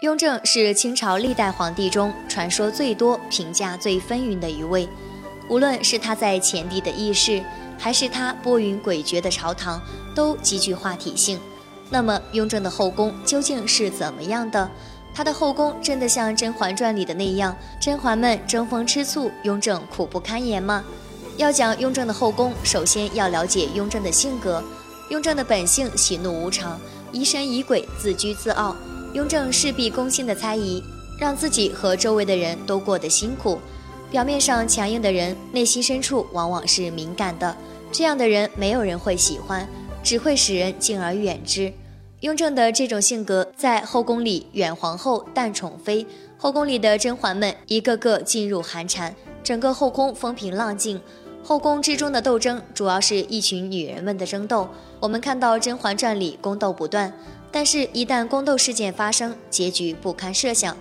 雍正是清朝历代皇帝中传说最多、评价最纷纭的一位。无论是他在前帝的轶事，还是他拨云诡谲的朝堂，都极具话题性。那么，雍正的后宫究竟是怎么样的？他的后宫真的像《甄嬛传》里的那样，甄嬛们争风吃醋，雍正苦不堪言吗？要讲雍正的后宫，首先要了解雍正的性格。雍正的本性喜怒无常，疑神疑鬼，自居自傲。雍正事必攻心的猜疑，让自己和周围的人都过得辛苦。表面上强硬的人，内心深处往往是敏感的。这样的人没有人会喜欢，只会使人敬而远之。雍正的这种性格，在后宫里远皇后淡宠妃，后宫里的甄嬛们一个个噤入寒蝉，整个后宫风平浪静。后宫之中的斗争，主要是一群女人们的争斗。我们看到《甄嬛传》里宫斗不断。但是，一旦宫斗事件发生，结局不堪设想。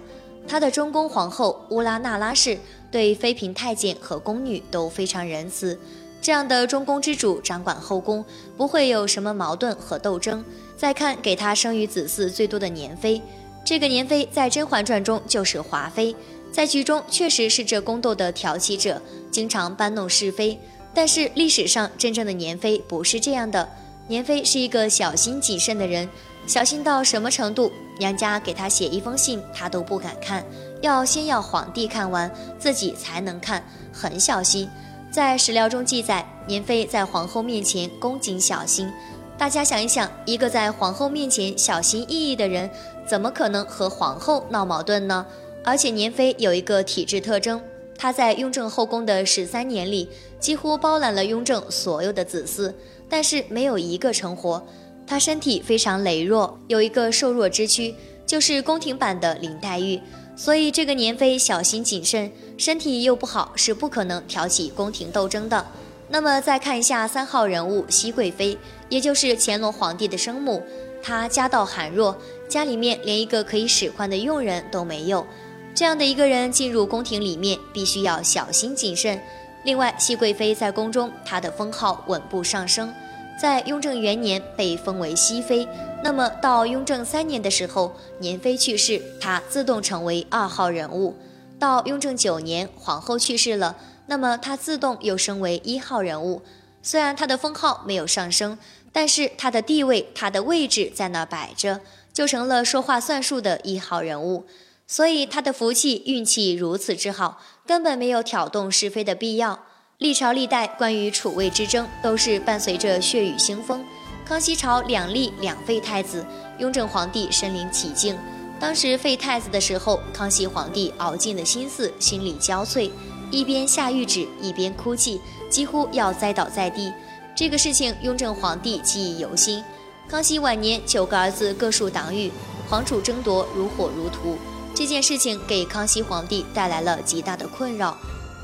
他的中宫皇后乌拉那拉氏对妃嫔、太监和宫女都非常仁慈。这样的中宫之主掌管后宫，不会有什么矛盾和斗争。再看给他生育子嗣最多的年妃，这个年妃在《甄嬛传》中就是华妃，在剧中确实是这宫斗的挑起者，经常搬弄是非。但是历史上真正的年妃不是这样的，年妃是一个小心谨慎的人。小心到什么程度？娘家给他写一封信，他都不敢看，要先要皇帝看完，自己才能看，很小心。在史料中记载，年妃在皇后面前恭谨小心。大家想一想，一个在皇后面前小心翼翼的人，怎么可能和皇后闹矛盾呢？而且年妃有一个体质特征，她在雍正后宫的十三年里，几乎包揽了雍正所有的子嗣，但是没有一个成活。她身体非常羸弱，有一个瘦弱之躯，就是宫廷版的林黛玉。所以这个年妃小心谨慎，身体又不好，是不可能挑起宫廷斗争的。那么再看一下三号人物熹贵妃，也就是乾隆皇帝的生母，她家道寒弱，家里面连一个可以使唤的佣人都没有。这样的一个人进入宫廷里面，必须要小心谨慎。另外，熹贵妃在宫中，她的封号稳步上升。在雍正元年被封为熹妃，那么到雍正三年的时候，年妃去世，她自动成为二号人物。到雍正九年，皇后去世了，那么她自动又升为一号人物。虽然她的封号没有上升，但是她的地位、她的位置在那摆着，就成了说话算数的一号人物。所以她的福气运气如此之好，根本没有挑动是非的必要。历朝历代关于储位之争，都是伴随着血雨腥风。康熙朝两立两废太子，雍正皇帝身临其境。当时废太子的时候，康熙皇帝熬尽了心思，心力交瘁，一边下谕旨，一边哭泣，几乎要栽倒在地。这个事情，雍正皇帝记忆犹新。康熙晚年，九个儿子各树党羽，皇储争夺如火如荼。这件事情给康熙皇帝带来了极大的困扰。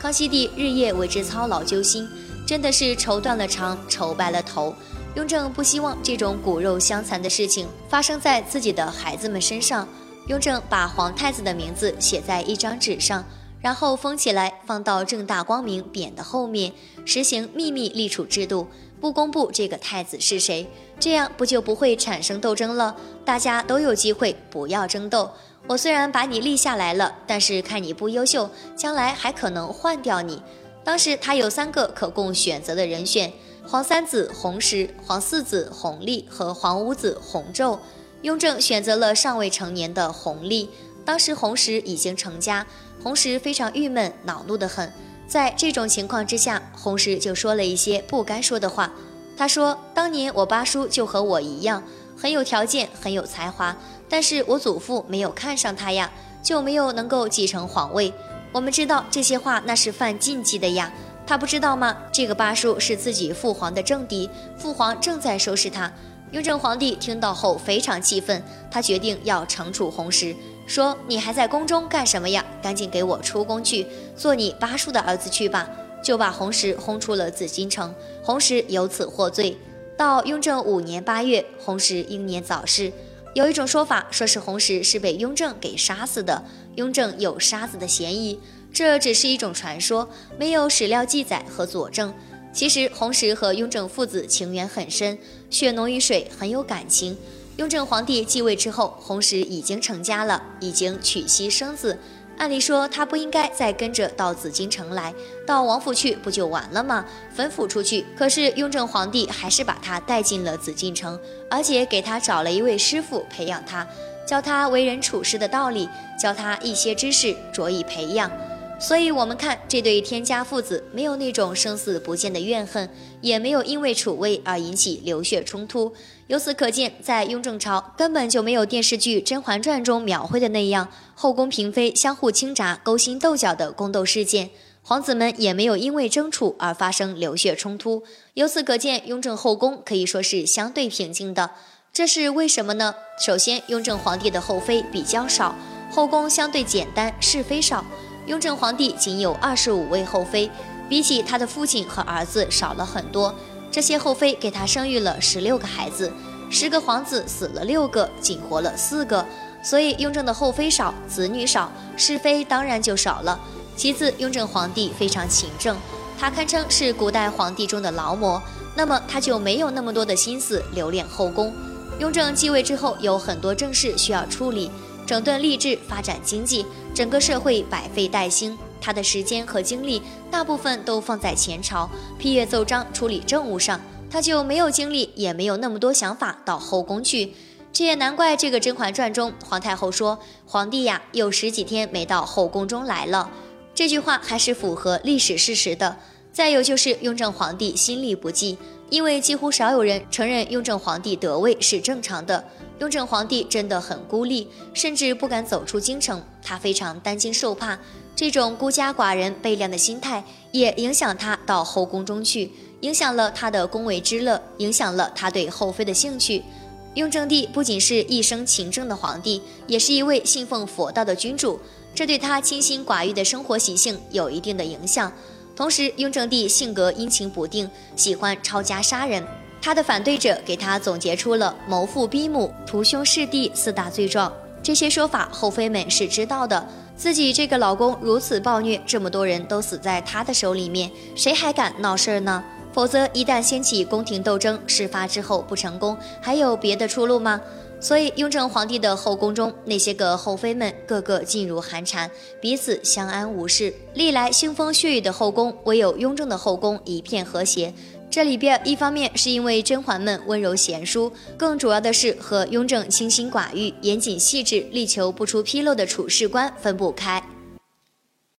康熙帝日夜为之操劳揪心，真的是愁断了肠，愁白了头。雍正不希望这种骨肉相残的事情发生在自己的孩子们身上。雍正把皇太子的名字写在一张纸上，然后封起来，放到正大光明匾的后面，实行秘密立储制度，不公布这个太子是谁，这样不就不会产生斗争了？大家都有机会，不要争斗。我虽然把你立下来了，但是看你不优秀，将来还可能换掉你。当时他有三个可供选择的人选：黄三子弘时、黄四子弘历和黄五子弘昼。雍正选择了尚未成年的弘历。当时弘时已经成家，弘时非常郁闷，恼怒得很。在这种情况之下，弘时就说了一些不该说的话。他说：“当年我八叔就和我一样，很有条件，很有才华。”但是我祖父没有看上他呀，就没有能够继承皇位。我们知道这些话那是犯禁忌的呀，他不知道吗？这个八叔是自己父皇的政敌，父皇正在收拾他。雍正皇帝听到后非常气愤，他决定要惩处弘时，说：“你还在宫中干什么呀？赶紧给我出宫去，做你八叔的儿子去吧。”就把弘时轰出了紫禁城，弘时由此获罪。到雍正五年八月，弘时英年早逝。有一种说法，说是弘时是被雍正给杀死的，雍正有杀子的嫌疑。这只是一种传说，没有史料记载和佐证。其实弘时和雍正父子情缘很深，血浓于水，很有感情。雍正皇帝继位之后，弘时已经成家了，已经娶妻生子。按理说他不应该再跟着到紫禁城来，到王府去不就完了吗？吩咐出去。可是雍正皇帝还是把他带进了紫禁城，而且给他找了一位师傅培养他，教他为人处事的道理，教他一些知识，着以培养。所以，我们看这对天家父子，没有那种生死不见的怨恨，也没有因为储位而引起流血冲突。由此可见，在雍正朝根本就没有电视剧《甄嬛传》中描绘的那样后宫嫔妃相互倾轧、勾心斗角的宫斗事件，皇子们也没有因为争储而发生流血冲突。由此可见，雍正后宫可以说是相对平静的。这是为什么呢？首先，雍正皇帝的后妃比较少，后宫相对简单，是非少。雍正皇帝仅有二十五位后妃，比起他的父亲和儿子少了很多。这些后妃给他生育了十六个孩子，十个皇子死了六个，仅活了四个。所以雍正的后妃少，子女少，是非当然就少了。其次，雍正皇帝非常勤政，他堪称是古代皇帝中的劳模，那么他就没有那么多的心思留恋后宫。雍正继位之后，有很多政事需要处理。整顿吏治，发展经济，整个社会百废待兴。他的时间和精力大部分都放在前朝批阅奏章、处理政务上，他就没有精力，也没有那么多想法到后宫去。这也难怪这个《甄嬛传》中，皇太后说：“皇帝呀，有十几天没到后宫中来了。”这句话还是符合历史事实的。再有就是雍正皇帝心力不济，因为几乎少有人承认雍正皇帝得位是正常的。雍正皇帝真的很孤立，甚至不敢走出京城，他非常担惊受怕。这种孤家寡人、悲凉的心态，也影响他到后宫中去，影响了他的宫闱之乐，影响了他对后妃的兴趣。雍正帝不仅是一生勤政的皇帝，也是一位信奉佛道的君主，这对他清心寡欲的生活习性有一定的影响。同时，雍正帝性格阴晴不定，喜欢抄家杀人。他的反对者给他总结出了谋父逼母、屠兄弑弟四大罪状。这些说法，后妃们是知道的。自己这个老公如此暴虐，这么多人都死在他的手里面，谁还敢闹事儿呢？否则，一旦掀起宫廷斗争，事发之后不成功，还有别的出路吗？所以，雍正皇帝的后宫中那些个后妃们，个个噤如寒蝉，彼此相安无事。历来腥风血雨的后宫，唯有雍正的后宫一片和谐。这里边一方面是因为甄嬛们温柔贤淑，更主要的是和雍正清心寡欲、严谨细致、力求不出纰漏的处事观分不开。